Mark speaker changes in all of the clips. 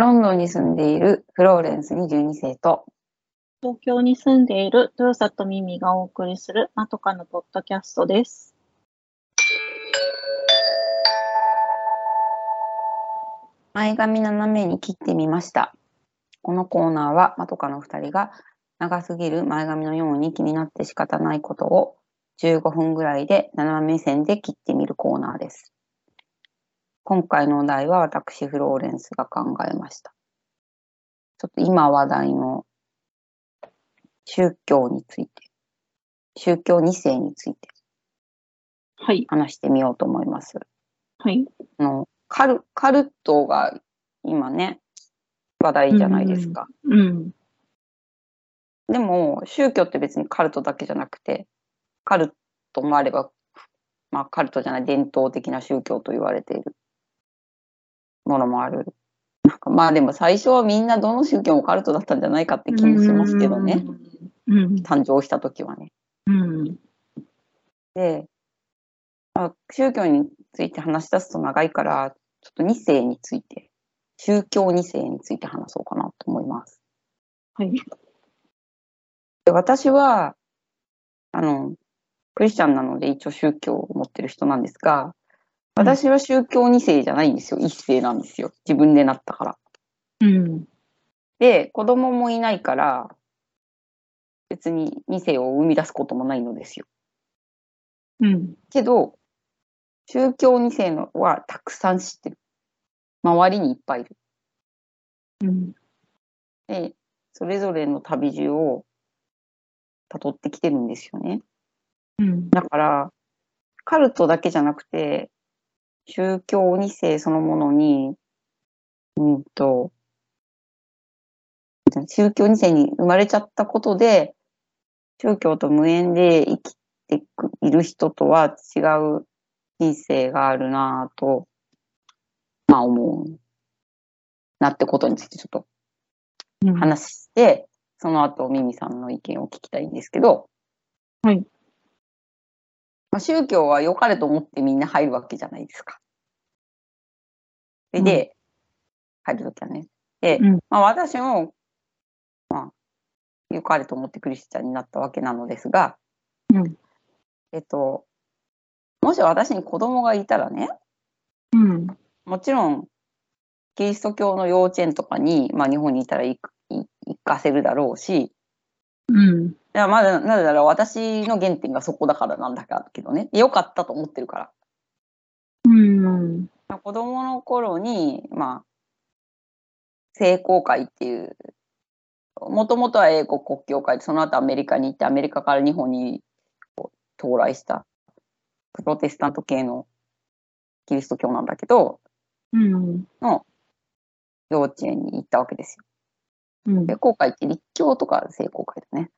Speaker 1: ロンドンに住んでいるフローレンス22世と、
Speaker 2: 東京に住んでいる豊里ミミがお送りするまとかのポッドキャストです。
Speaker 1: 前髪斜めに切ってみました。このコーナーは、まとかの2人が長すぎる前髪のように気になって仕方ないことを15分ぐらいで斜め目線で切ってみるコーナーです。今回のお題は私、フローレンスが考えました。ちょっと今話題の宗教について、宗教2世について
Speaker 2: はい。
Speaker 1: 話してみようと思います。
Speaker 2: はい。
Speaker 1: あのカルカルトが今ね、話題じゃないですか。
Speaker 2: うん。
Speaker 1: でも、宗教って別にカルトだけじゃなくて、カルトもあれば、まあ、カルトじゃない伝統的な宗教と言われているものもある。なんかまあでも最初はみんなどの宗教もカルトだったんじゃないかって気もしますけどね。
Speaker 2: うん。
Speaker 1: 誕生した時はね。
Speaker 2: うん。
Speaker 1: で、あ宗教について話し出すと長いから、ちょっと2世について、宗教2世について話そうかなと思います。
Speaker 2: はい。
Speaker 1: で私は、あの、クリスチャンなので一応宗教を持ってる人なんですが、私は宗教2世じゃないんですよ。1世なんですよ。自分でなったから。
Speaker 2: うん。
Speaker 1: で、子供もいないから、別に2世を生み出すこともないのですよ。
Speaker 2: うん。
Speaker 1: けど、宗教2世のはたくさん知ってる。周りにいっぱいいる。
Speaker 2: うん。
Speaker 1: で、それぞれの旅路を辿ってきてるんですよね。
Speaker 2: うん。
Speaker 1: だから、カルトだけじゃなくて、宗教2世そのものに、うんと、宗教2世に生まれちゃったことで、宗教と無縁で生きてくいる人とは違う人生があるなぁと、まあ思うなってことについてちょっと
Speaker 2: うん。
Speaker 1: 話して、その後ミミさんの意見を聞きたいんですけど、
Speaker 2: はい。
Speaker 1: まあ、宗教は良かれと思ってみんな入るわけじゃないですか。で、
Speaker 2: うん
Speaker 1: で入るときはね。で、
Speaker 2: うん
Speaker 1: まあ私も、まあ、良かれと思ってクリスチャンになったわけなのですが、
Speaker 2: うん。
Speaker 1: えっと、もし私に子供がいたらね、
Speaker 2: うん。
Speaker 1: もちろん、キリスト教の幼稚園とかに、まあ日本にいたら行かせるだろうし、
Speaker 2: うん。
Speaker 1: いや、まだ、なぜなら私の原点がそこだからなんだけどね。良かったと思ってるから。
Speaker 2: うん。
Speaker 1: まあ子供の頃に、まあ、聖公会っていう、もともとは英国国教会で、その後アメリカに行って、アメリカから日本に到来した、プロテスタント系のキリスト教なんだけど、
Speaker 2: うん。
Speaker 1: の幼稚園に行ったわけですよ。
Speaker 2: うん。
Speaker 1: 聖公会って立教とか聖公会だね。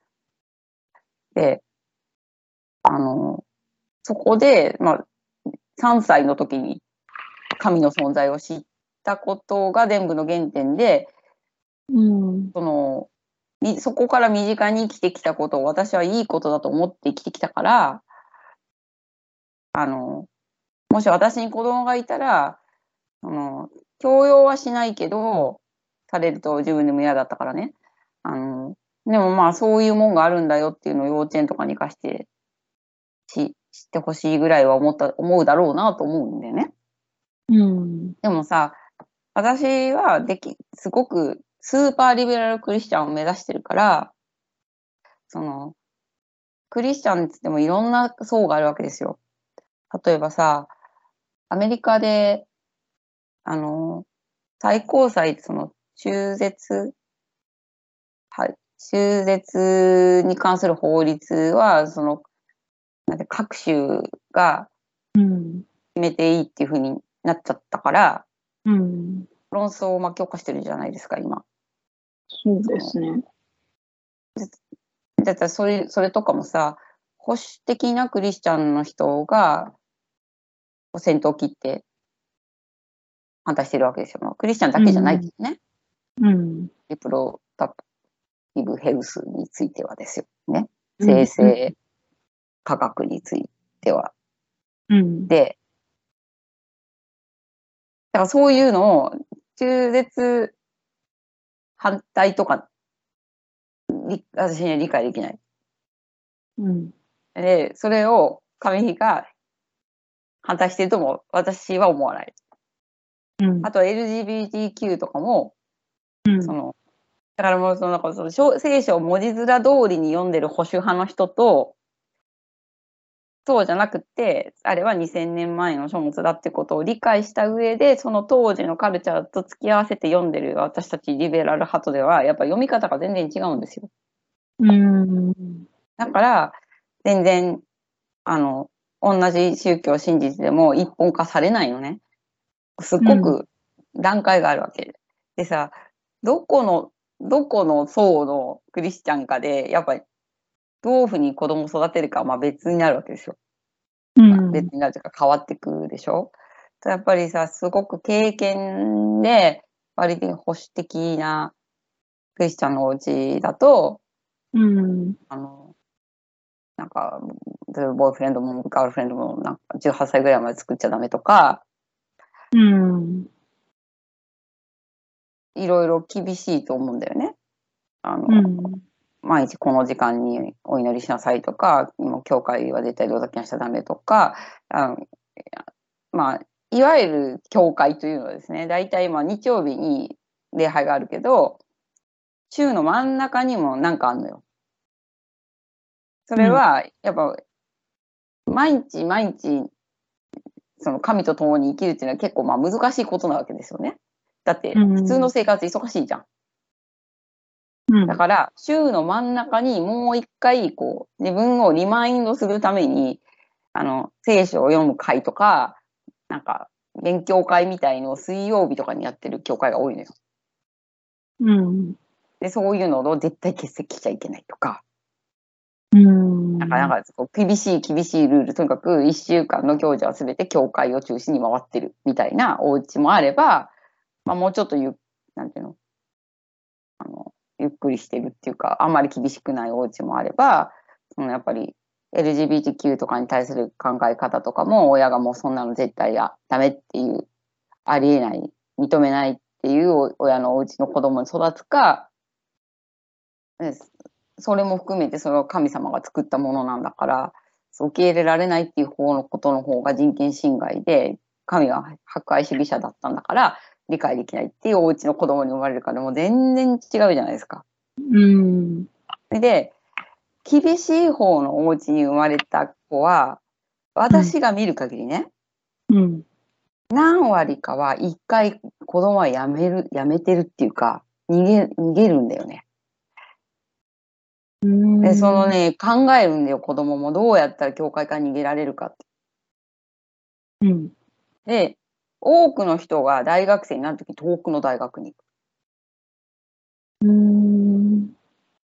Speaker 1: で、あの、そこで、まあ、3歳の時に神の存在を知ったことが全部の原点で、
Speaker 2: うん。
Speaker 1: その、みそこから身近に生きてきたことを私はいいことだと思って生きてきたから、あの、もし私に子供がいたら、その、強要はしないけど、されると自分でも嫌だったからね。あの、でもまあそういうもんがあるんだよっていうのを幼稚園とかに活かしてし知ってほしいぐらいは思った、思うだろうなと思うんだよね。
Speaker 2: うん。
Speaker 1: でもさ、私はでき、すごくスーパーリベラルクリスチャンを目指してるから、その、クリスチャンって言ってもいろんな層があるわけですよ。例えばさ、アメリカで、あの、最高裁、その、中絶、はい、中絶に関する法律は、その、なんて各州が
Speaker 2: うん。
Speaker 1: 決めていいっていう風になっちゃったから、
Speaker 2: うん。
Speaker 1: 論争を巻き起こしてるじゃないですか、今。
Speaker 2: そうですね。
Speaker 1: だったらそれ、それとかもさ、保守的なクリスチャンの人が、先頭を切って反対してるわけですよ。まあクリスチャンだけじゃないけどね。
Speaker 2: うん。
Speaker 1: リプロダクティブヘルスについてはですよね。生成科学については。
Speaker 2: うん。
Speaker 1: で、だからそういうのを中絶反対とか、り私には理解できない。
Speaker 2: うん。
Speaker 1: で、それを神が反対してるとも私は思わない。
Speaker 2: うん。
Speaker 1: あと LGBTQ とかも、
Speaker 2: うん
Speaker 1: その、だからもうその、なんかその小聖書を文字面通りに読んでる保守派の人と、そうじゃなくて、あれは2000年前の書物だってことを理解した上で、その当時のカルチャーと付き合わせて読んでる私たちリベラル派とでは、やっぱ読み方が全然違うんですよ。
Speaker 2: うん。
Speaker 1: だから、全然、あの、同じ宗教を信じてても一本化されないのね。すっごく段階があるわけ。でさ、どこの、どこの層のクリスチャンかで、やっぱり、どういうふうに子供を育てるかはまあ別になるわけですよ。
Speaker 2: うん。
Speaker 1: 別になるというか変わってくるでしょ。やっぱりさ、すごく経験で、割と保守的なクリスチャンのお家だと、
Speaker 2: うん。
Speaker 1: あの、なんか、ボーイフレンドもガールフレンドもなんか18歳ぐらいまで作っちゃダメとか、
Speaker 2: うん。
Speaker 1: いろいろ厳しいと思うんだよね。あの、
Speaker 2: うん。
Speaker 1: 毎日この時間にお祈りしなさいとか、もう教会は絶対同席にしちゃダメとか、あのまあ、いわゆる教会というのはですね、大体まあ日曜日に礼拝があるけど、週の真ん中にもなんかあんのよ。それは、やっぱ、毎日毎日、その神と共に生きるっていうのは結構まあ難しいことなわけですよね。だって、
Speaker 2: うん
Speaker 1: 普通の生活忙しいじゃん。
Speaker 2: うん。
Speaker 1: だから、週の真ん中にもう一回、こう、自分をリマインドするために、あの、聖書を読む会とか、なんか、勉強会みたいのを水曜日とかにやってる教会が多いのよ。
Speaker 2: うん。
Speaker 1: で、そういうのを絶対欠席しちゃいけないとか、
Speaker 2: うん。
Speaker 1: なんか、なんか、厳しい厳しいルール、とにかく一週間の行事はすべて教会を中心に回ってるみたいなお家もあれば、まあ、もうちょっとゆ、なんていうの、あの、ゆっくりしてるっていうか、あんまり厳しくないお家もあれば、そのやっぱり LGBTQ とかに対する考え方とかも、親がもうそんなの絶対やダメっていう、ありえない、認めないっていう親のお家の子供に育つか、それも含めてそれは神様が作ったものなんだから、受け入れられないっていう方のことの方が人権侵害で、神は博愛主義者だったんだから、理解できないっていうお家の子供に生まれるから、もう全然違うじゃないですか。
Speaker 2: うん。
Speaker 1: で、厳しい方のお家に生まれた子は、私が見る限りね、
Speaker 2: うん。
Speaker 1: 何割かは一回子供はやめる、やめてるっていうか、逃げ、逃げるんだよね。
Speaker 2: うん。
Speaker 1: で、そのね、考えるんだよ、子供も。どうやったら教会から逃げられるかって。
Speaker 2: うん。
Speaker 1: で、多くの人が大学生になるとき遠くの大学に行く。
Speaker 2: うん。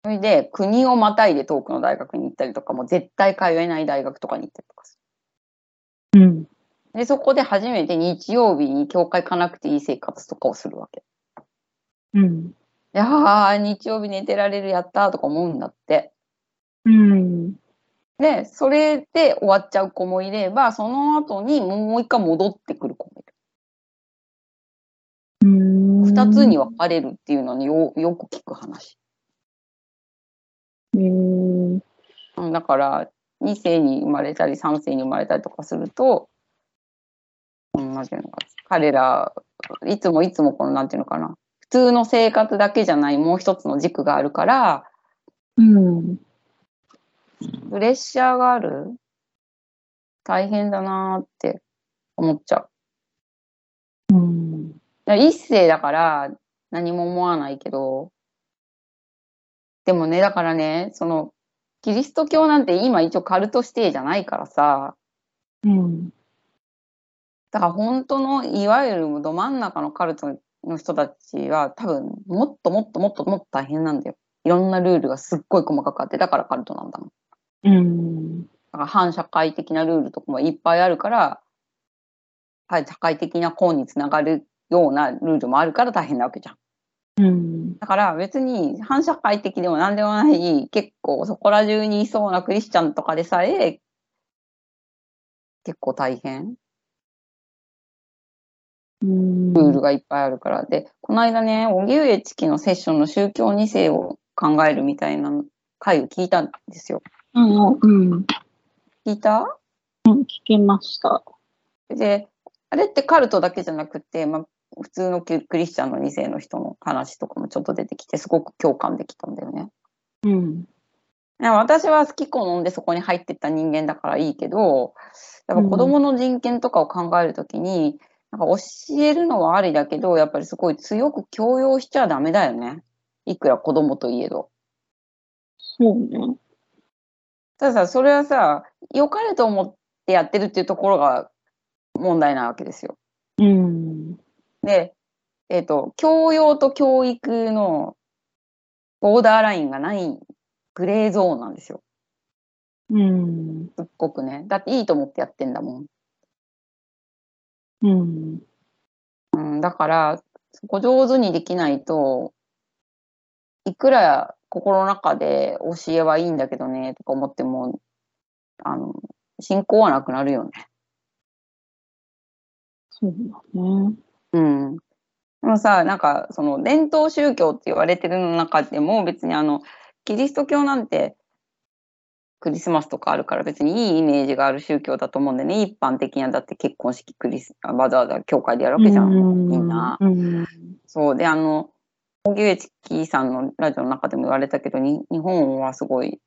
Speaker 1: それで、国をまたいで遠くの大学に行ったりとか、も絶対通えない大学とかに行ったりとかす
Speaker 2: うん。
Speaker 1: で、そこで初めて日曜日に教会行かなくていい生活とかをするわけ。
Speaker 2: うん。
Speaker 1: で、あ、日曜日寝てられる、やったとか思うんだって。
Speaker 2: うん。
Speaker 1: で、それで終わっちゃう子もいれば、その後にもう一回戻ってくる子も。二つに分かれるっていうのによよく聞く話。だから、2世に生まれたり、3世に生まれたりとかすると、うん、なんていうのか、彼ら、いつもいつもこの、なんていうのかな、普通の生活だけじゃないもう一つの軸があるから、
Speaker 2: うん。
Speaker 1: プレッシャーがある？大変だなーって思っちゃう。一世だから何も思わないけど、でもね、だからね、その、キリスト教なんて今一応カルト指定じゃないからさ、
Speaker 2: うん。
Speaker 1: だから本当のいわゆるど真ん中のカルトの人たちは多分もっともっともっともっと大変なんだよ。いろんなルールがすっごい細かくあって、だからカルトなんだもん。
Speaker 2: うん。
Speaker 1: だから反社会的なルールとかもいっぱいあるから、はい、社会的な婚につながるようなルールもあるから大変なわけじゃん。
Speaker 2: うん。
Speaker 1: だから別に反社会的でも何でもない、結構そこら中にいそうなクリスチャンとかでさえ、結構大変
Speaker 2: うん。
Speaker 1: ルールがいっぱいあるから。で、この間ね、荻上チキのセッションの宗教2世を考えるみたいな回を聞いたんですよ。
Speaker 2: うん。うん。
Speaker 1: 聞いた？
Speaker 2: うん聞きました。
Speaker 1: で、あれってカルトだけじゃなくて、まあ、普通のククリスチャンの2世の人の話とかもちょっと出てきて、すごく共感できたんだよね。
Speaker 2: うん。
Speaker 1: 私は好き好んでそこに入ってった人間だからいいけど、やっぱ子供の人権とかを考えるときに、なんか教えるのはありだけど、やっぱりすごい強く強要しちゃダメだよね。いくら子供といえど。
Speaker 2: そうね。
Speaker 1: たださ、それはさ、良かれと思ってやってるっていうところが問題なわけですよ。
Speaker 2: うん。
Speaker 1: で、えっ、と、教養と教育のボーダーラインがないグレーゾーンなんですよ。
Speaker 2: うん。
Speaker 1: すっごくね。だっていいと思ってやってんだもん。
Speaker 2: うん。
Speaker 1: うん、だから、そこ上手にできないと、いくら心の中で教えはいいんだけどね、とか思っても、あの、信仰はなくなるよね。
Speaker 2: そうだね。
Speaker 1: うん。でもさ、なんか、その、伝統宗教って言われてるの中でも、別にあの、キリスト教なんて、クリスマスとかあるから別にいいイメージがある宗教だと思うんでね、一般的にはだって結婚式クリス、あわざわざ教会でやるわけじゃん、みんな。
Speaker 2: うん。
Speaker 1: そう。で、あの、荻上チキさんのラジオの中でも言われたけど、に日本はすごい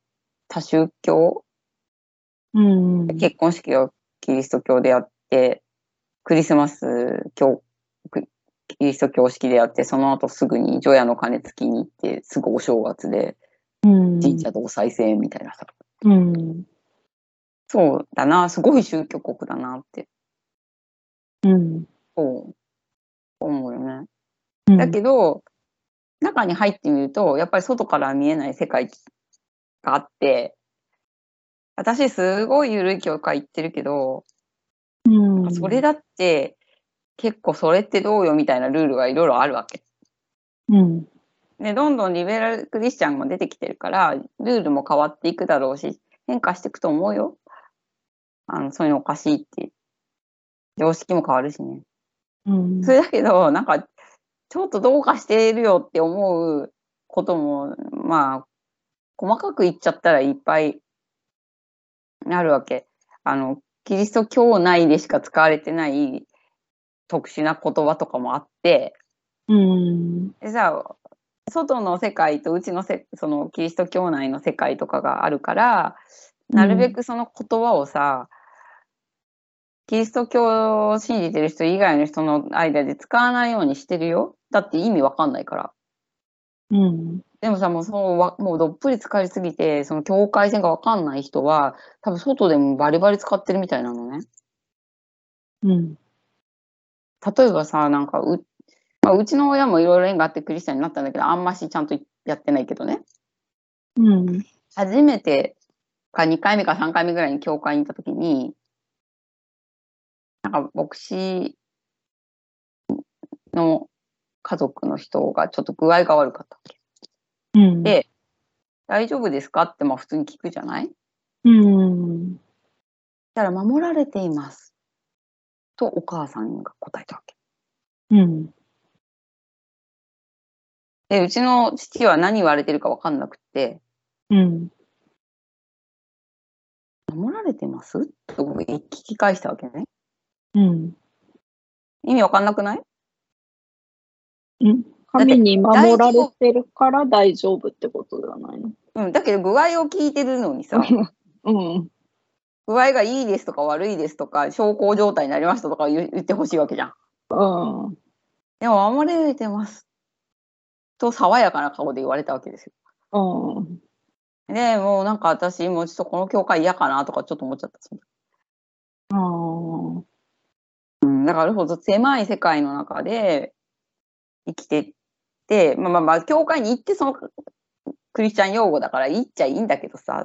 Speaker 1: 多宗教
Speaker 2: うん。
Speaker 1: 結婚式をキリスト教でやって、クリスマス教、クキリスト教式でやって、その後すぐに除夜の鐘つきに行って、すぐお正月で
Speaker 2: うん。
Speaker 1: 神社同祭戦みたいなさ。
Speaker 2: うん。
Speaker 1: そうだな、すごい宗教国だなって、
Speaker 2: うん。
Speaker 1: そう思うよね。
Speaker 2: うん。
Speaker 1: だけど、中に入ってみると、やっぱり外から見えない世界があって、私すごい緩い教会行ってるけど、
Speaker 2: うん。
Speaker 1: それだって結構それってどうよみたいなルールがいろいろあるわけ。
Speaker 2: うん。
Speaker 1: で、どんどんリベラルクリスチャンも出てきてるから、ルールも変わっていくだろうし、変化していくと思うよ。あの、そういうのおかしいって。常識も変わるしね。
Speaker 2: うん。
Speaker 1: それだけど、なんか、ちょっとどうかしているよって思うことも、まあ、細かく言っちゃったらいっぱいあるわけ。あの、キリスト教内でしか使われてない特殊な言葉とかもあって、
Speaker 2: うん。
Speaker 1: でさ、外の世界とうちのせそのキリスト教内の世界とかがあるから、なるべくその言葉をさ、キリスト教を信じてる人以外の人の間で使わないようにしてるよ。だって意味わかんないから。
Speaker 2: うん。
Speaker 1: でもさ、もうそうわ、もうどっぷり使いすぎて、その境界線がわかんない人は、多分外でもバリバリ使ってるみたいなのね。
Speaker 2: うん。
Speaker 1: 例えばさ、なんかう、まあ、うちの親もいろいろ縁があってクリスチャンになったんだけど、あんましちゃんとやってないけどね。
Speaker 2: うん。
Speaker 1: 初めてか2回目か3回目ぐらいに教会に行った時に、なんか牧師の家族の人がちょっと具合が悪かったわけ。
Speaker 2: うん。
Speaker 1: で大丈夫ですか？ってまあ普通に聞くじゃない？
Speaker 2: うん。
Speaker 1: したら守られています。とお母さんが答えたわけ。
Speaker 2: うん。
Speaker 1: で、うちの父は何言われてるか分かんなくて、
Speaker 2: うん。
Speaker 1: 守られてます？と聞き返したわけね。
Speaker 2: うん。
Speaker 1: 意味分かんなくない？
Speaker 2: うん。神に守られてるから大丈夫ってことじゃないの？
Speaker 1: うん、だけど具合を聞いてるのにさ、
Speaker 2: うん。
Speaker 1: 具合がいいですとか悪いですとか、小康状態になりましたとか言言ってほしいわけじゃん。
Speaker 2: うん。
Speaker 1: でも守られてます。と爽やかな顔で言われたわけですよ。
Speaker 2: うん。
Speaker 1: で、もうなんか私、もうちょっとこの教会嫌かなとかちょっと思っちゃった。
Speaker 2: あ。
Speaker 1: うん、だからほど狭い世界の中で生きてって、まあまあまあ、教会に行ってそのクリスチャン用語だから言っちゃいいんだけどさ。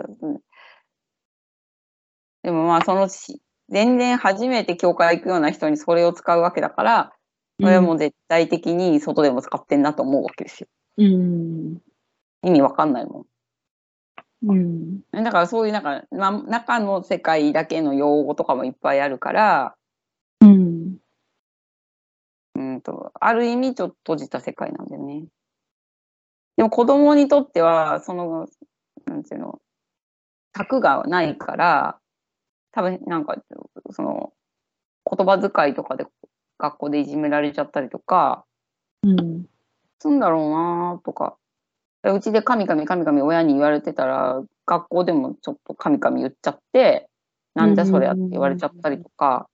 Speaker 1: うんでもまあそのし全然初めて教会行くような人にそれを使うわけだから、それはもう絶対的に外でも使ってんなと思うわけですよ。
Speaker 2: うん。
Speaker 1: 意味わかんないも
Speaker 2: うん。
Speaker 1: ん。だからそういうなんか、まあ、中の世界だけの用語とかもいっぱいあるから、
Speaker 2: うん。
Speaker 1: うんと、ある意味ちょっと閉じた世界なんだよね。でも子供にとっては、その、なんていうの、策がないから、多分なんか、その、言葉遣いとかで学校でいじめられちゃったりとか、
Speaker 2: うん。
Speaker 1: すんだろうなとか。うちで神々神々親に言われてたら、学校でもちょっと神々言っちゃって、なんじゃそりゃって言われちゃったりとか、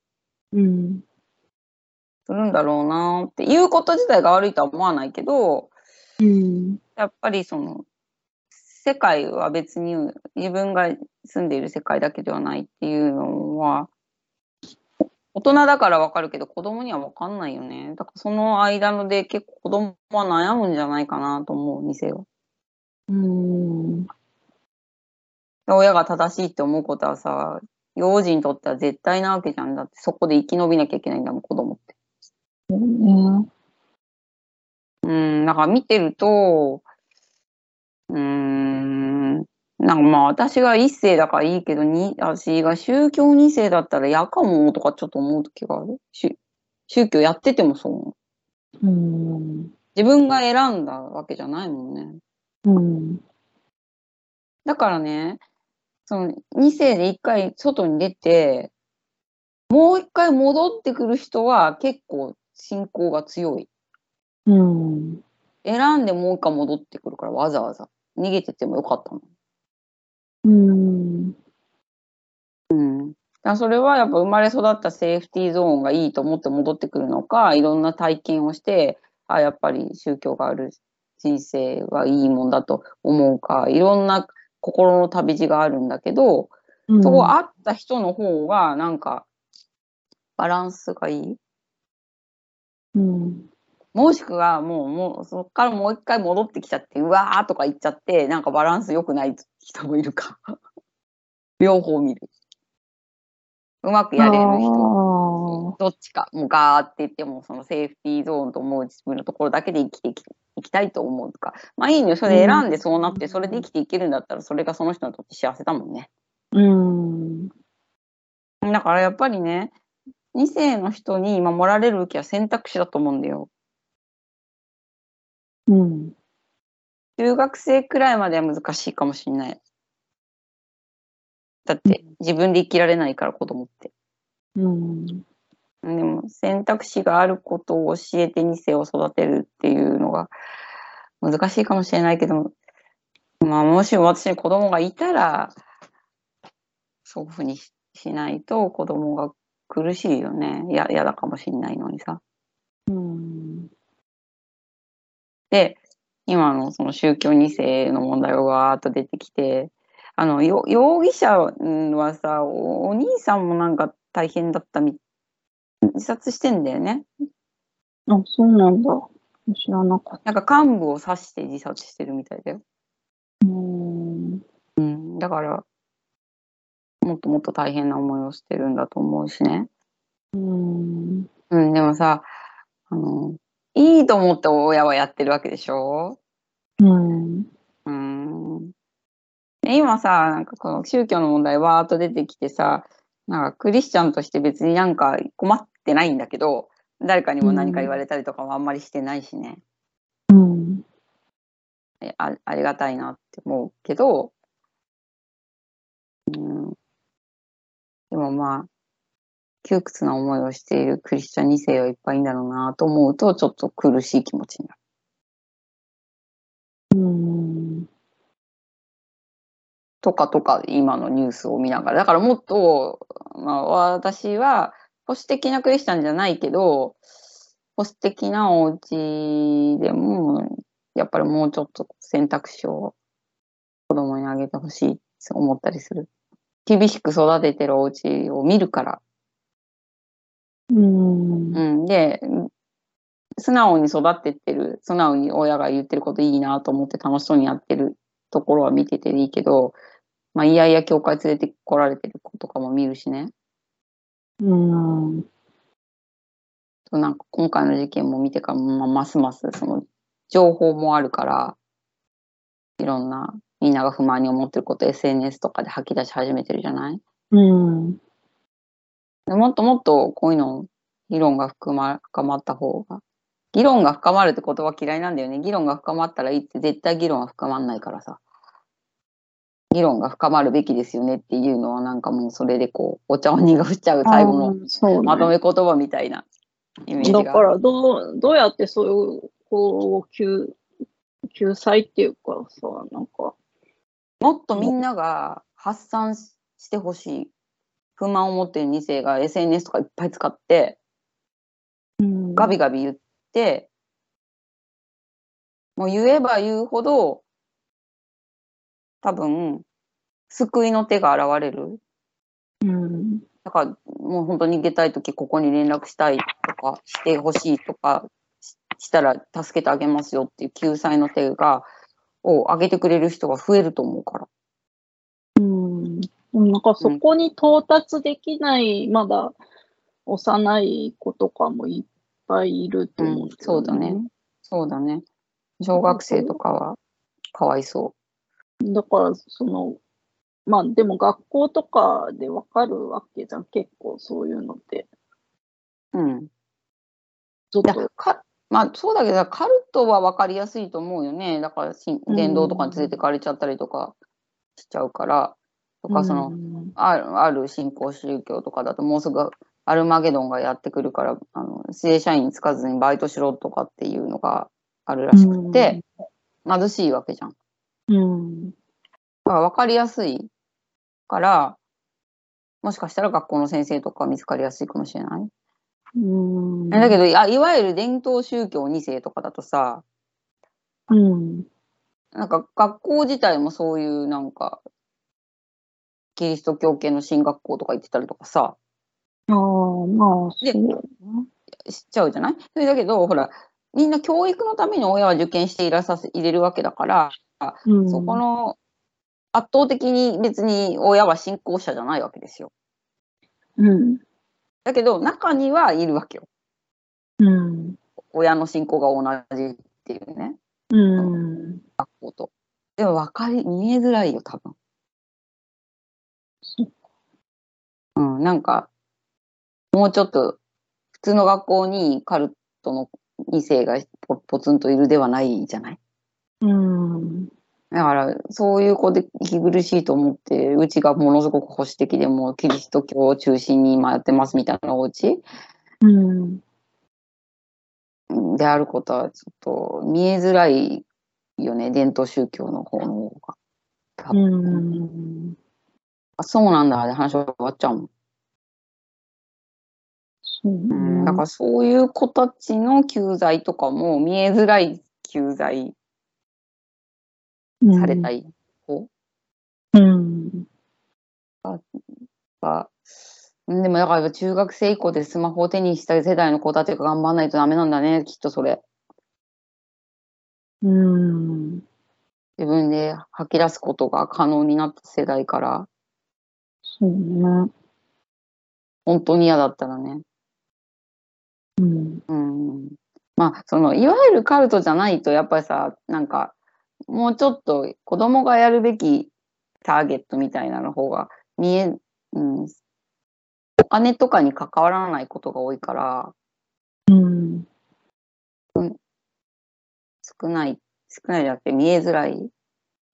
Speaker 2: うん。
Speaker 1: するんだろうなっていうこと自体が悪いとは思わないけど、
Speaker 2: うん。
Speaker 1: やっぱりその、世界は別に自分が住んでいる世界だけではないっていうのは、大人だからわかるけど子供にはわかんないよね。だからその間ので結構子供は悩むんじゃないかなと思う、店は。
Speaker 2: うん。
Speaker 1: 親が正しいって思うことはさ、幼児にとっては絶対なわけじゃん。だってそこで生き延びなきゃいけないんだもん、子供って。
Speaker 2: そうね。
Speaker 1: うん、だから見てると、うーん、なんかまあ私が一世だからいいけど、に私が宗教二世だったら嫌かもとかちょっと思う時がある。宗宗教やっててもそう思う。
Speaker 2: うん。
Speaker 1: 自分が選んだわけじゃないもんね。
Speaker 2: うん。
Speaker 1: だからね、その二世で一回外に出て、もう一回戻ってくる人は結構信仰が強い。
Speaker 2: うん。
Speaker 1: 選んでもう一回戻ってくるからわざわざ。逃げててもよかったもん。
Speaker 2: うん。
Speaker 1: うん。それはやっぱ生まれ育ったセーフティーゾーンがいいと思って戻ってくるのか、いろんな体験をして、あ、やっぱり宗教がある人生はいいもんだと思うか、いろんな心の旅路があるんだけど、そこ会った人の方がなんかバランスがいい？
Speaker 2: うん。
Speaker 1: もしくはもう、もうそこからもう一回戻ってきちゃって、うわーとか言っちゃって、なんかバランス良くない人もいるか。両方見る。うまくやれる人。
Speaker 2: あ
Speaker 1: どっちか、もうガーって言っても、そのセーフティーゾーンと思う自分のところだけで生きていきたいと思うか。まあいいのよ。それ選んでそうなって、それで生きていけるんだったら、それがその人にとって幸せだもんね。
Speaker 2: あ。うん。
Speaker 1: だからやっぱりね、2世の人に守られるべきは選択肢だと思うんだよ。
Speaker 2: うん。
Speaker 1: 中学生くらいまでは難しいかもしれない。だって自分で生きられないから子供って。
Speaker 2: うん。
Speaker 1: でも選択肢があることを教えて2世を育てるっていうのが難しいかもしれないけど、まあもし私に子供がいたら、そういうふうにししないと子供が苦しいよね。や嫌だかもしれないのにさ。
Speaker 2: うん。
Speaker 1: で、今のその宗教2世の問題がわーっと出てきて、あの、よ容疑者はさお、お兄さんもなんか大変だったみ、自殺してんだよね。
Speaker 2: あ、そうなんだ。知らなかった。
Speaker 1: なんか幹部を刺して自殺してるみたいだよ。
Speaker 2: うん。
Speaker 1: うん、だから、もっともっと大変な思いをしてるんだと思うしね。
Speaker 2: うん。
Speaker 1: うん、でもさ、あの、いいと思って親はやってるわけでしょ？
Speaker 2: うん。
Speaker 1: うん。で今さ、なんかこの宗教の問題わーっと出てきてさ、なんかクリスチャンとして別になんか困ってないんだけど、誰かにも何か言われたりとかもあんまりしてないしね。
Speaker 2: うん。
Speaker 1: えあありがたいなって思うけど、うん、でもまあ、窮屈な思いをしているクリスチャン2世はいっぱいいんだろうなと思うと、ちょっと苦しい気持ちになる。
Speaker 2: うん。
Speaker 1: とかとか、今のニュースを見ながら。だからもっと、まあ、私は保守的なクリスチャンじゃないけど、保守的なお家でも、やっぱりもうちょっと選択肢を子供にあげてほしいって思ったりする。厳しく育ててるお家を見るから。
Speaker 2: うん。
Speaker 1: うん。で、素直に育ってってる、素直に親が言ってることいいなと思って楽しそうにやってるところは見てていいけど、まあ、いやいや教会連れて来られてる子とかも見るしね。
Speaker 2: うん。
Speaker 1: となんか今回の事件も見てから、まあ、ますますその情報もあるから、いろんなみんなが不満に思ってること SNS とかで吐き出し始めてるじゃない？
Speaker 2: うん。
Speaker 1: でもっともっとこういうの議論が深ま深まった方が。議論が深まるって言葉嫌いなんだよね。議論が深まったらいいって絶対議論は深まんないからさ。議論が深まるべきですよねっていうのはなんかもうそれでこう、お茶を濁しちゃう最後のまとめ言葉みたいなイメージが。
Speaker 2: だからどう、どうやってそういう、こう、救、救済っていうかさ、なんか、
Speaker 1: もっとみんなが発散ししてほしい。不満を持ってる2世が SNS とかいっぱい使って、
Speaker 2: うん
Speaker 1: ガビガビ言って、もう言えば言うほど、多分、救いの手が現れる。
Speaker 2: うん。
Speaker 1: だから、もう本当に逃げたいとき、ここに連絡したいとか、してほしいとかししたら助けてあげますよっていう救済の手が、を上げてくれる人が増えると思うから。
Speaker 2: なんかそこに到達できない、まだ幼い子とかもいっぱいいると思うんだよ
Speaker 1: うんそうだね。そうだね。小学生とかは、かわいそ
Speaker 2: だから、その、まあでも学校とかでわかるわけじゃん、結構そういうのって。
Speaker 1: う。うん。
Speaker 2: ちょっと、
Speaker 1: かまあそうだけどカルトは分かりやすいと思うよねだからし
Speaker 2: うん
Speaker 1: 伝道とかに連れてかれちゃったりとかしちゃうからとかその、
Speaker 2: うん
Speaker 1: あるある新興宗教とかだともうすぐアルマゲドンがやってくるからあの正社員につかずにバイトしろとかっていうのがあるらしくて、貧しいわけじゃん。だ
Speaker 2: うん。
Speaker 1: から分かりやすいからもしかしたら学校の先生とか見つかりやすいかもしれない。
Speaker 2: うん。
Speaker 1: だけどいやいわゆる伝統宗教2世とかだとさ
Speaker 2: うん。
Speaker 1: なんか学校自体もそういうなんかキリスト教系の進学校とか行ってたりとかさ
Speaker 2: ああ、まあ、
Speaker 1: で
Speaker 2: そうね。
Speaker 1: しちゃうじゃない？それだけどほらみんな教育のために親は受験していらさせ入れるわけだから、
Speaker 2: うん、
Speaker 1: そこの圧倒的に別に親は信仰者じゃないわけですよ。
Speaker 2: うん。
Speaker 1: だけど中にはいるわけよ。
Speaker 2: うん。
Speaker 1: 親の信仰が同じっていうね
Speaker 2: うん。
Speaker 1: 学校と。でも分かり見えづらいよ多分。
Speaker 2: そ
Speaker 1: うん、なんか、もうちょっと、普通の学校にカルトの2世がポポツンといるではないじゃない？
Speaker 2: うん。
Speaker 1: だから、そういう子で息苦しいと思って、うちがものすごく保守的でもうキリスト教を中心に今やってますみたいなお家？
Speaker 2: うん。
Speaker 1: であることはちょっと見えづらいよね、伝統宗教の方の方が。多
Speaker 2: う
Speaker 1: 分
Speaker 2: ん。
Speaker 1: あそうなんだで話終わっちゃうもん。
Speaker 2: そう
Speaker 1: うん、だか
Speaker 2: ね。
Speaker 1: らそういう子たちの救済とかも見えづらい救済されたい子
Speaker 2: うん。
Speaker 1: が、うんでもだから中学生以降でスマホを手にした世代の子たちが頑張らないとダメなんだね、きっとそれ。
Speaker 2: うん。
Speaker 1: 自分で吐き出すことが可能になった世代から、
Speaker 2: そうね。
Speaker 1: 本当に嫌だったらね。
Speaker 2: うん。
Speaker 1: うん。まあ、その、いわゆるカルトじゃないと、やっぱりさ、なんか、もうちょっと子供がやるべきターゲットみたいなの方が見え、うん、お金とかに関わらないことが多いから、
Speaker 2: うん。
Speaker 1: 少ない、少ないじゃなくて見えづらい。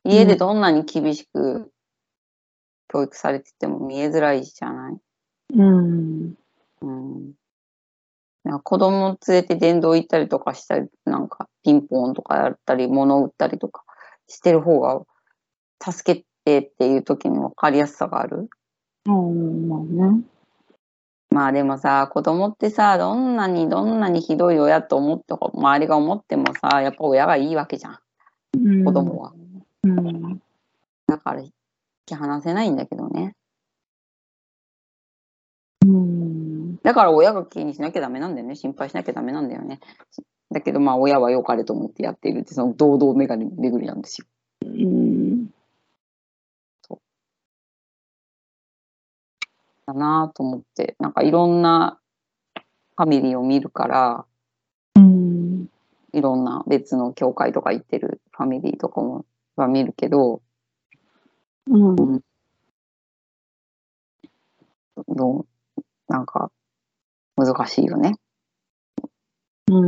Speaker 1: 家でどんなに厳しく教育されてても見えづらいじゃない？
Speaker 2: うん。
Speaker 1: うん。なんか子供連れて電動行ったりとかしたり、なんかピンポンとかやったり、物を売ったりとかしてる方が、助けてっていう時に分かりやすさがある？
Speaker 2: うん。まあね。
Speaker 1: まあでもさ、子供ってさ、どんなにどんなにひどい親と思って、周りが思ってもさ、やっぱ親がいいわけじゃん、
Speaker 2: うん
Speaker 1: 子供は。
Speaker 2: うん。
Speaker 1: だから、引き離せないんだけどね。
Speaker 2: うん。
Speaker 1: だから親が気にしなきゃダメなんだよね。心配しなきゃダメなんだよね。だけどまあ親は良かれと思ってやっているって、その堂々巡りなんですよ。
Speaker 2: うん。
Speaker 1: だなと思って、なんかいろんなファミリーを見るから、
Speaker 2: うん。
Speaker 1: いろんな別の教会とか行ってるファミリーとかもは見るけど、
Speaker 2: うん。
Speaker 1: どう？なんか、難しいよね。
Speaker 2: う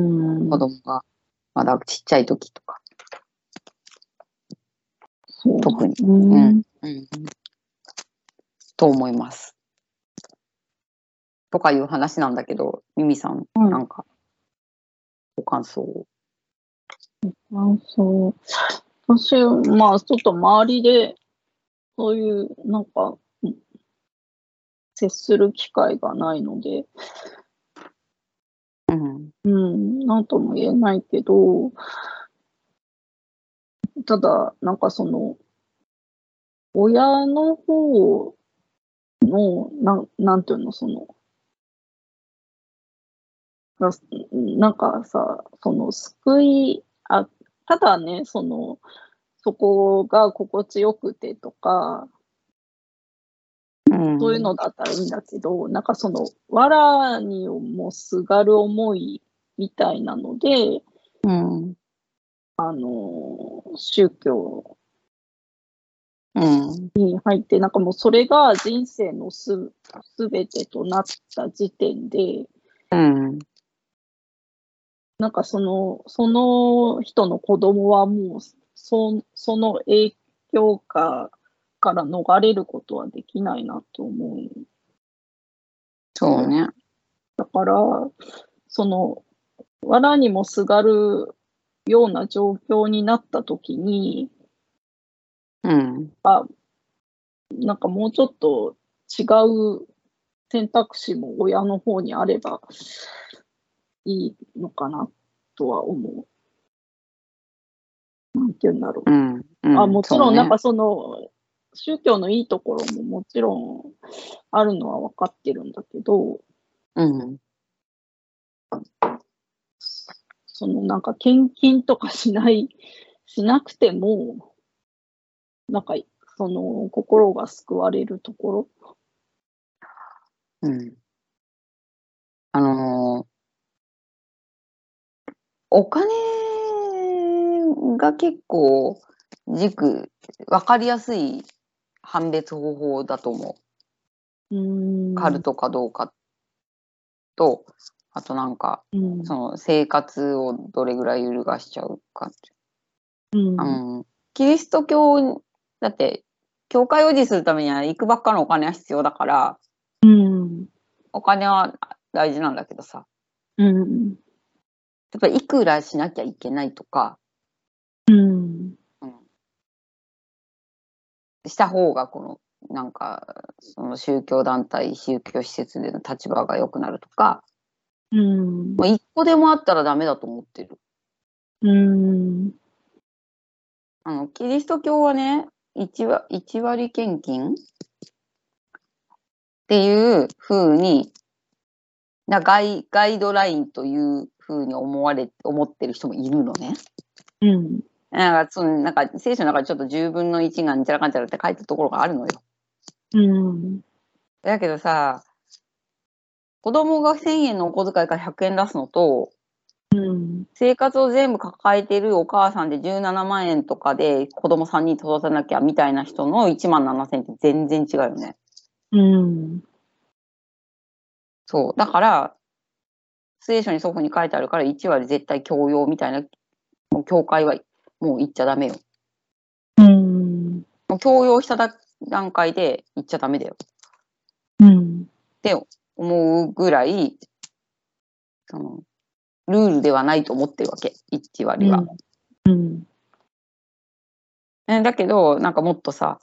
Speaker 2: ん。
Speaker 1: 子供がまだちっちゃい時とか。特に
Speaker 2: うん。
Speaker 1: うん。と思います。とかいう話なんだけど、ミミさん、
Speaker 2: うん
Speaker 1: なんか、ご感想を。
Speaker 2: あそう。私、まあ、ちょっと周りで、そういう、なんか、うん接する機会がないので、
Speaker 1: うん。
Speaker 2: うん、なんとも言えないけど、ただ、なんかその、親の方の、なん、なんていうの、その、ななんかさ、その救い、あ、ただね、その、そこが心地よくてとか、
Speaker 1: うん、
Speaker 2: そういうのだったらいいんだけど、なんかその、藁にもすがる思いみたいなので、
Speaker 1: うん。
Speaker 2: あの、宗教
Speaker 1: うん。
Speaker 2: に入って、なんかもうそれが人生のす、すべてとなった時点で、
Speaker 1: うん。
Speaker 2: なんかその、その人の子供はもう、そその影響下から逃れることはできないなと思う。
Speaker 1: そうね。
Speaker 2: だから、その、藁にもすがるような状況になったときに、
Speaker 1: うん。
Speaker 2: なんかもうちょっと違う選択肢も親の方にあればいいのかなとは思う。なんて言うんだろう。
Speaker 1: うん。うん
Speaker 2: あもちろん、なんか
Speaker 1: そ
Speaker 2: その、宗教のいいところももちろんあるのは分かってるんだけど、
Speaker 1: うん。
Speaker 2: そのなんか献金とかしない、しなくても、なんかその心が救われるところ。
Speaker 1: うん。あのーお金が結構軸、わかりやすい判別方法だと思
Speaker 2: うー
Speaker 1: う。
Speaker 2: ん。
Speaker 1: カルトかどうかと、あとなんか、
Speaker 2: うん。
Speaker 1: その生活をどれぐらい揺るがしちゃうか。
Speaker 2: うん。
Speaker 1: あの、キリスト教、だって、教会を維持するためには行くばっかのお金は必要だから、
Speaker 2: うん。
Speaker 1: お金は大事なんだけどさ、
Speaker 2: うん。
Speaker 1: やっぱりいくらしなきゃいけないとか、
Speaker 2: うん。
Speaker 1: した方が、この、なんか、その宗教団体、宗教施設での立場が良くなるとか、
Speaker 2: うん。
Speaker 1: もう一個でもあったらダメだと思ってる。
Speaker 2: うん。
Speaker 1: あの、キリスト教はね、1割、一割献金っていう風に、なガイガイドラインという風に思われ、思ってる人もいるのね。
Speaker 2: うん。
Speaker 1: なんか、その、なんか、聖書の中にちょっと10分の1がんちゃらかんちゃらって書いてるところがあるのよ。
Speaker 2: うん。
Speaker 1: だけどさ、子供が1000円のお小遣いから100円出すのと、
Speaker 2: うん。
Speaker 1: 生活を全部抱えてるお母さんで17万円とかで子供3人育てなきゃみたいな人の1万7000円って全然違うよね。
Speaker 2: うん。
Speaker 1: そう。だから、聖書にそういうふうに書いてあるから1割絶対強要みたいな、もう教会はもう言っちゃダメよ。
Speaker 2: うん。
Speaker 1: もう強要しただ段階で言っちゃダメだよ。
Speaker 2: うん。
Speaker 1: って思うぐらい、その、ルールではないと思ってるわけ。1割は。
Speaker 2: うん。
Speaker 1: えだけど、なんかもっとさ、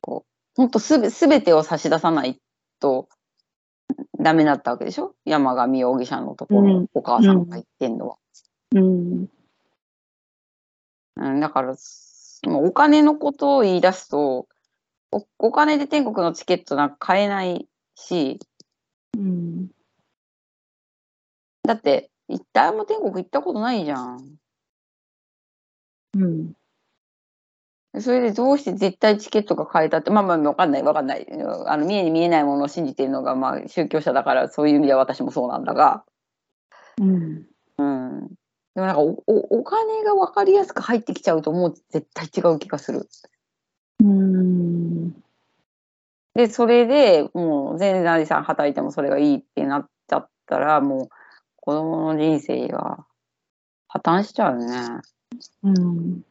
Speaker 1: こう、ほんとすべ、すべてを差し出さないとダメだったわけでしょ？山上容疑者のところ、
Speaker 2: うん
Speaker 1: お母さんが言ってんのは。
Speaker 2: うん。
Speaker 1: うん、だから、もうお金のことを言い出すと、おお金で天国のチケットなんか買えないし、
Speaker 2: うん。
Speaker 1: だって、一体も天国行ったことないじゃん。
Speaker 2: うん。
Speaker 1: それでどうして絶対チケットが買えたって、まあまあわかんないわかんない。あの見えに見えないものを信じているのがまあ宗教者だからそういう意味では私もそうなんだが、
Speaker 2: うん。
Speaker 1: うん。でもなんかおおお金が分かりやすく入ってきちゃうともう絶対違う気がする。
Speaker 2: うん。
Speaker 1: で、それでもう全然何さん働いてもそれがいいってなっちゃったら、もう子供の人生は破綻しちゃうよね。
Speaker 2: うん。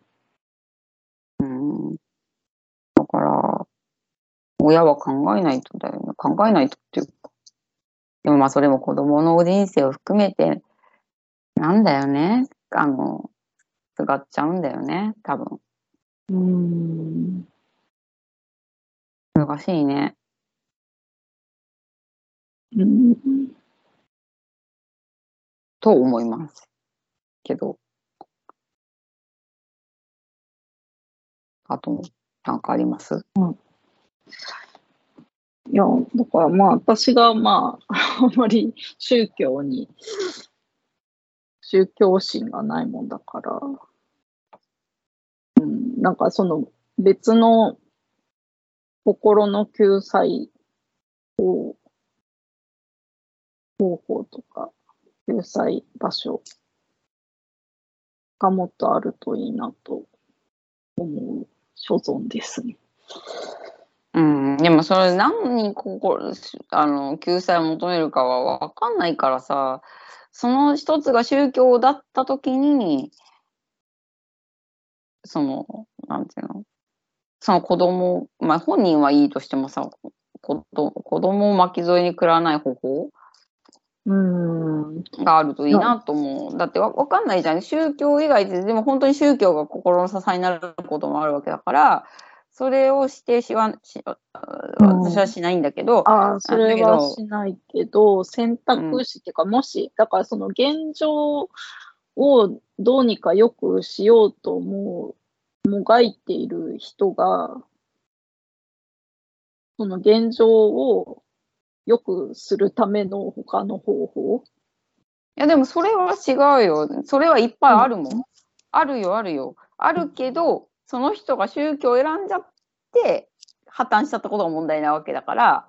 Speaker 1: うん。だから、親は考えないとだよね。考えないとっていうか。でもまあそれも子供の人生を含めて、なんだよね。あの、すがっちゃうんだよね。多分。
Speaker 2: うん。
Speaker 1: 難しいね。
Speaker 2: うん。
Speaker 1: と思います。けど。あと、なんかあります？
Speaker 2: いや、だからまあ私がまあ、あんまり宗教に、宗教心がないもんだから、うん、なんかその別の心の救済を、方法とか、救済場所がもっとあるといいなと思う所存ですね。
Speaker 1: うん、でもそれ何にここあの救済を求めるかは分かんないからさ。その一つが宗教だった時にそのなんていうの？その子供まあ本人はいいとしてもさ子供子供を巻き添えに食らわない方法
Speaker 2: うん。
Speaker 1: があるといいなと思う。だってわ分かんないじゃん宗教以外ででも本当に宗教が心の支えになることもあるわけだからそれを指定しはし
Speaker 2: うん
Speaker 1: 私はしないんだけど、
Speaker 2: ああ、それはしないけど、選択肢っていうか、もし、だからその現状をどうにか良くしようと思う、もがいている人が、その現状を良くするための他の方法？
Speaker 1: いやでもそれは違うよ。それはいっぱいあるもん。
Speaker 2: うん
Speaker 1: あるよあるよ。あるけど、その人が宗教を選んじゃって破綻しちゃったことが問題なわけだから、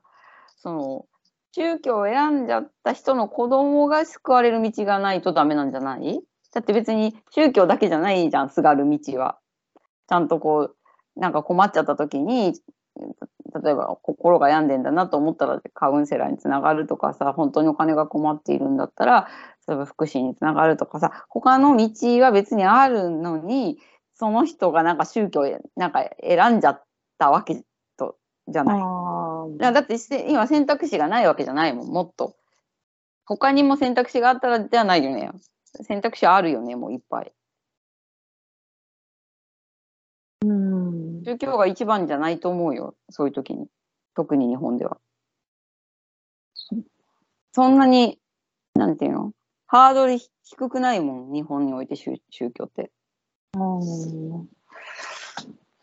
Speaker 1: その宗教を選んじゃった人の子供が救われる道がないとダメなんじゃない？だって別に宗教だけじゃないじゃん、すがる道は。ちゃんとこう、なんか困っちゃった時に、例えば心が病んでんだなと思ったらカウンセラーにつながるとかさ、本当にお金が困っているんだったら、例えば福祉につながるとかさ、他の道は別にあるのに、その人がなんか宗教をなんか選んじゃったわけとじゃない。
Speaker 2: あ
Speaker 1: だだって今選択肢がないわけじゃないもん、もっと。他にも選択肢があったらじゃないよね。選択肢あるよね、もういっぱい。
Speaker 2: うん。
Speaker 1: 宗教が一番じゃないと思うよ、そういう時に。特に日本では。
Speaker 2: そ
Speaker 1: んなに、なんていうの？ハードル低くないもん、日本において宗宗教って。
Speaker 2: うん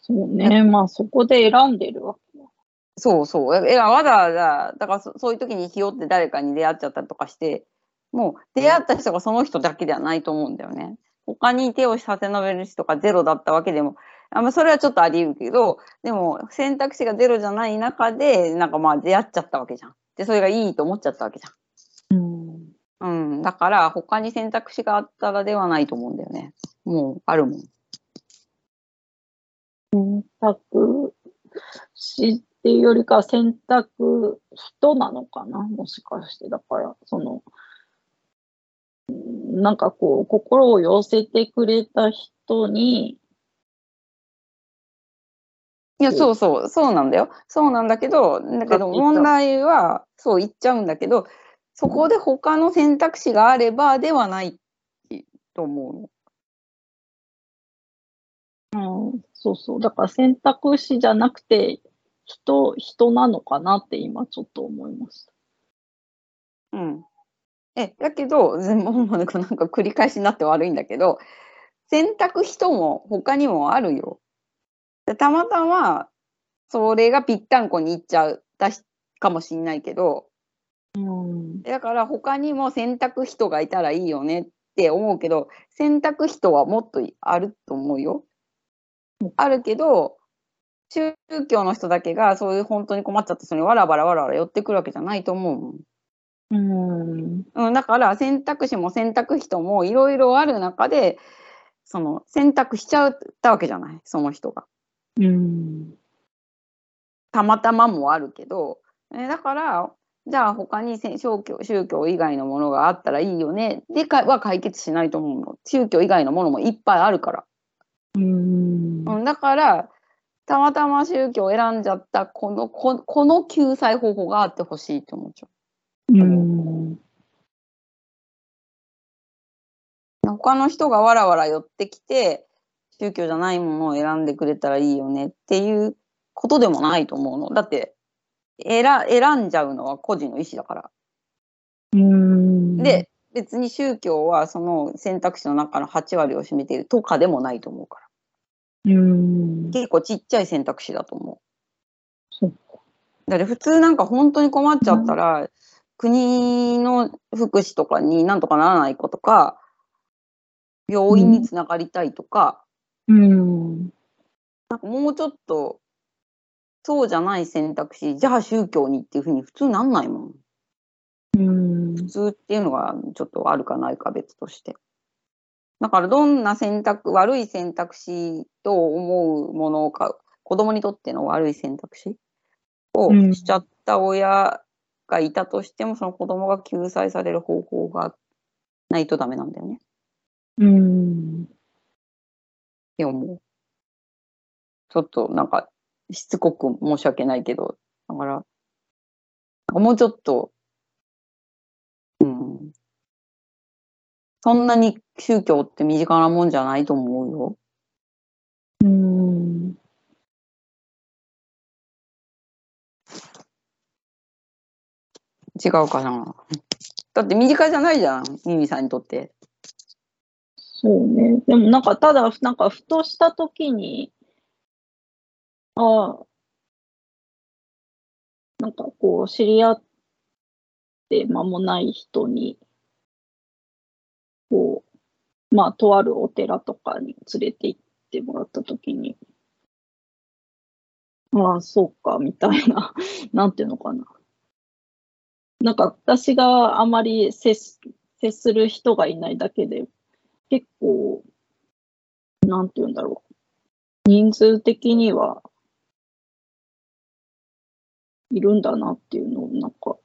Speaker 2: そうね、まあそこで選んでるわけ。
Speaker 1: そうそう。え、わざわざ、だからそそういう時にひよって誰かに出会っちゃったりとかして、もう出会った人がその人だけではないと思うんだよね。他に手を差し伸べる人がゼロだったわけでも、あま、それはちょっとあり得るけど、でも選択肢がゼロじゃない中で、なんかまあ出会っちゃったわけじゃん。で、それがいいと思っちゃったわけじ。ゃん。うん。だから他に選択肢があったらではないと思うんだよね。もうあるもん。
Speaker 2: 選択肢っていうよりかは選択人なのかな？もしかして。だから、その、うんなんかこう、心を寄せてくれた人に、
Speaker 1: いや、
Speaker 2: うん
Speaker 1: そうそう、そうなんだよ。そうなんだけど、だけど問題は、そう言っちゃうんだけど、そこで他の選択肢があればではないと思うの。
Speaker 2: うん、そうそう。だから選択肢じゃなくて、人、人なのかなって今ちょっと思いました。
Speaker 1: うん。え、だけど、全部もうなんかなんか繰り返しになって悪いんだけど、選択人も他にもあるよ。でたまたま、それがぴったんこにいっちゃったしかもしんないけど、
Speaker 2: うん。
Speaker 1: だから他にも選択人がいたらいいよねって思うけど、選択人はもっとあると思うよ
Speaker 2: うん。
Speaker 1: あるけど、宗教の人だけがそういう本当に困っちゃった人にわらわらわらわら寄ってくるわけじゃないと思うもん。
Speaker 2: うん。
Speaker 1: うん、だから選択肢も選択人もいろいろある中で、その選択しちゃったわけじゃない、その人が。
Speaker 2: うん。
Speaker 1: たまたまもあるけど、えだから、じゃあ他にせ宗教宗教以外のものがあったらいいよねでかは解決しないと思うの。宗教以外のものもいっぱいあるから。
Speaker 2: うん。
Speaker 1: うん、だから、たまたま宗教を選んじゃったこの、ここの救済方法があってほしいと思っちゃ
Speaker 2: うん。
Speaker 1: う。他の人がわらわら寄ってきて、宗教じゃないものを選んでくれたらいいよねっていうことでもないと思うの。だって、選選んじゃうのは個人の意思だから。
Speaker 2: うん。
Speaker 1: で、別に宗教はその選択肢の中の8割を占めているとかでもないと思うから。
Speaker 2: うん。
Speaker 1: 結構ちっちゃい選択肢だと思う。だって普通なんか本当に困っちゃったら、国の福祉とかになんとかならない子とか、病院につながりたいとか、
Speaker 2: うん。
Speaker 1: なんかもうちょっと、そうじゃない選択肢、じゃあ宗教にっていうふうに普通なんないもん。
Speaker 2: うん。
Speaker 1: 普通っていうのがちょっとあるかないか別として。だからどんな選択、悪い選択肢と思うものか、子供にとっての悪い選択肢を
Speaker 2: うん
Speaker 1: しちゃった親がいたとしても、その子供が救済される方法がないとダメなんだよね
Speaker 2: うん。
Speaker 1: って思う。ちょっとなんかしつこく申し訳ないけど、だから、もうちょっと、うん、そんなに宗教って身近なもんじゃないと思うよ。
Speaker 2: うん。
Speaker 1: 違うかな。だって身近じゃないじゃん、ミミさんにとって。
Speaker 2: そうね。でもなんか、ただ、なんか、ふとしたときに、ああ、なんかこう、知り合って間もない人に、こう、まあ、とあるお寺とかに連れて行ってもらったときに、ああ、そうか、みたいな、なんていうのかな。なんか、私があまり接す接する人がいないだけで、結構、なんて言うんだろう。人数的には、いるんだなっていうのをなんか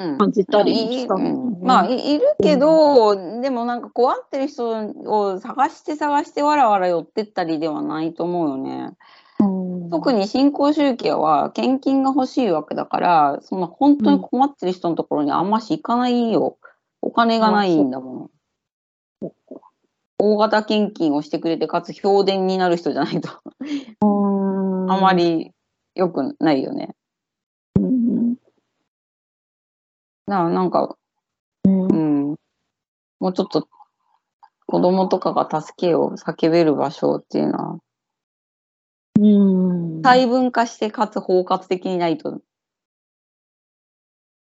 Speaker 1: うん。
Speaker 2: 感じたりしたの
Speaker 1: うんまあいいるけど、でもなんかこう会ってる人を探して探してわらわら寄ってったりではないと思うよね。特
Speaker 2: に、
Speaker 1: に新興宗教は献金が欲しいわけだから、その本当に困ってる人のところにあんまし行かないよ。お金がないんだもん。大型献金をしてくれて、かつ評伝になる人じゃないと、あんまり良くないよね。
Speaker 2: うん、
Speaker 1: だからなんか、
Speaker 2: うん
Speaker 1: うん、もうちょっと子供とかが助けを叫べる場所っていうのは、
Speaker 2: うん、
Speaker 1: 細分化してかつ包括的にないと、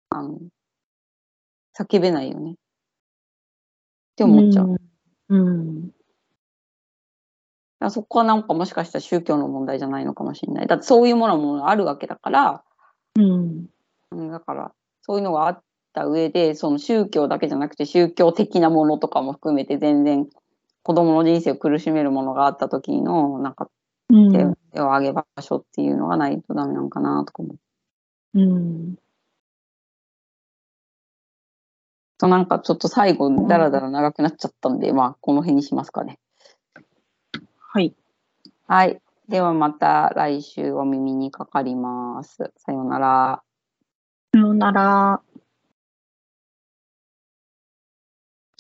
Speaker 1: あの、叫べないよね。って思っちゃう。だか
Speaker 2: うん。
Speaker 1: らそこはなんかもしかしたら宗教の問題じゃないのかもしれない。だってそういうものもあるわけだから、
Speaker 2: うん。
Speaker 1: うん、だからそういうのがあった上で、その宗教だけじゃなくて宗教的なものとかも含めて全然子供の人生を苦しめるものがあった時の、なんか
Speaker 2: うん
Speaker 1: 手手を挙げ場所っていうのがないとダメなのかなとか思う。
Speaker 2: うん。
Speaker 1: となんかちょっと最後だらだら長くなっちゃったんで、まあこの辺にしますかね。
Speaker 2: はい。
Speaker 1: はい。ではまた来週お耳にかかります。さようなら。
Speaker 2: さようなら。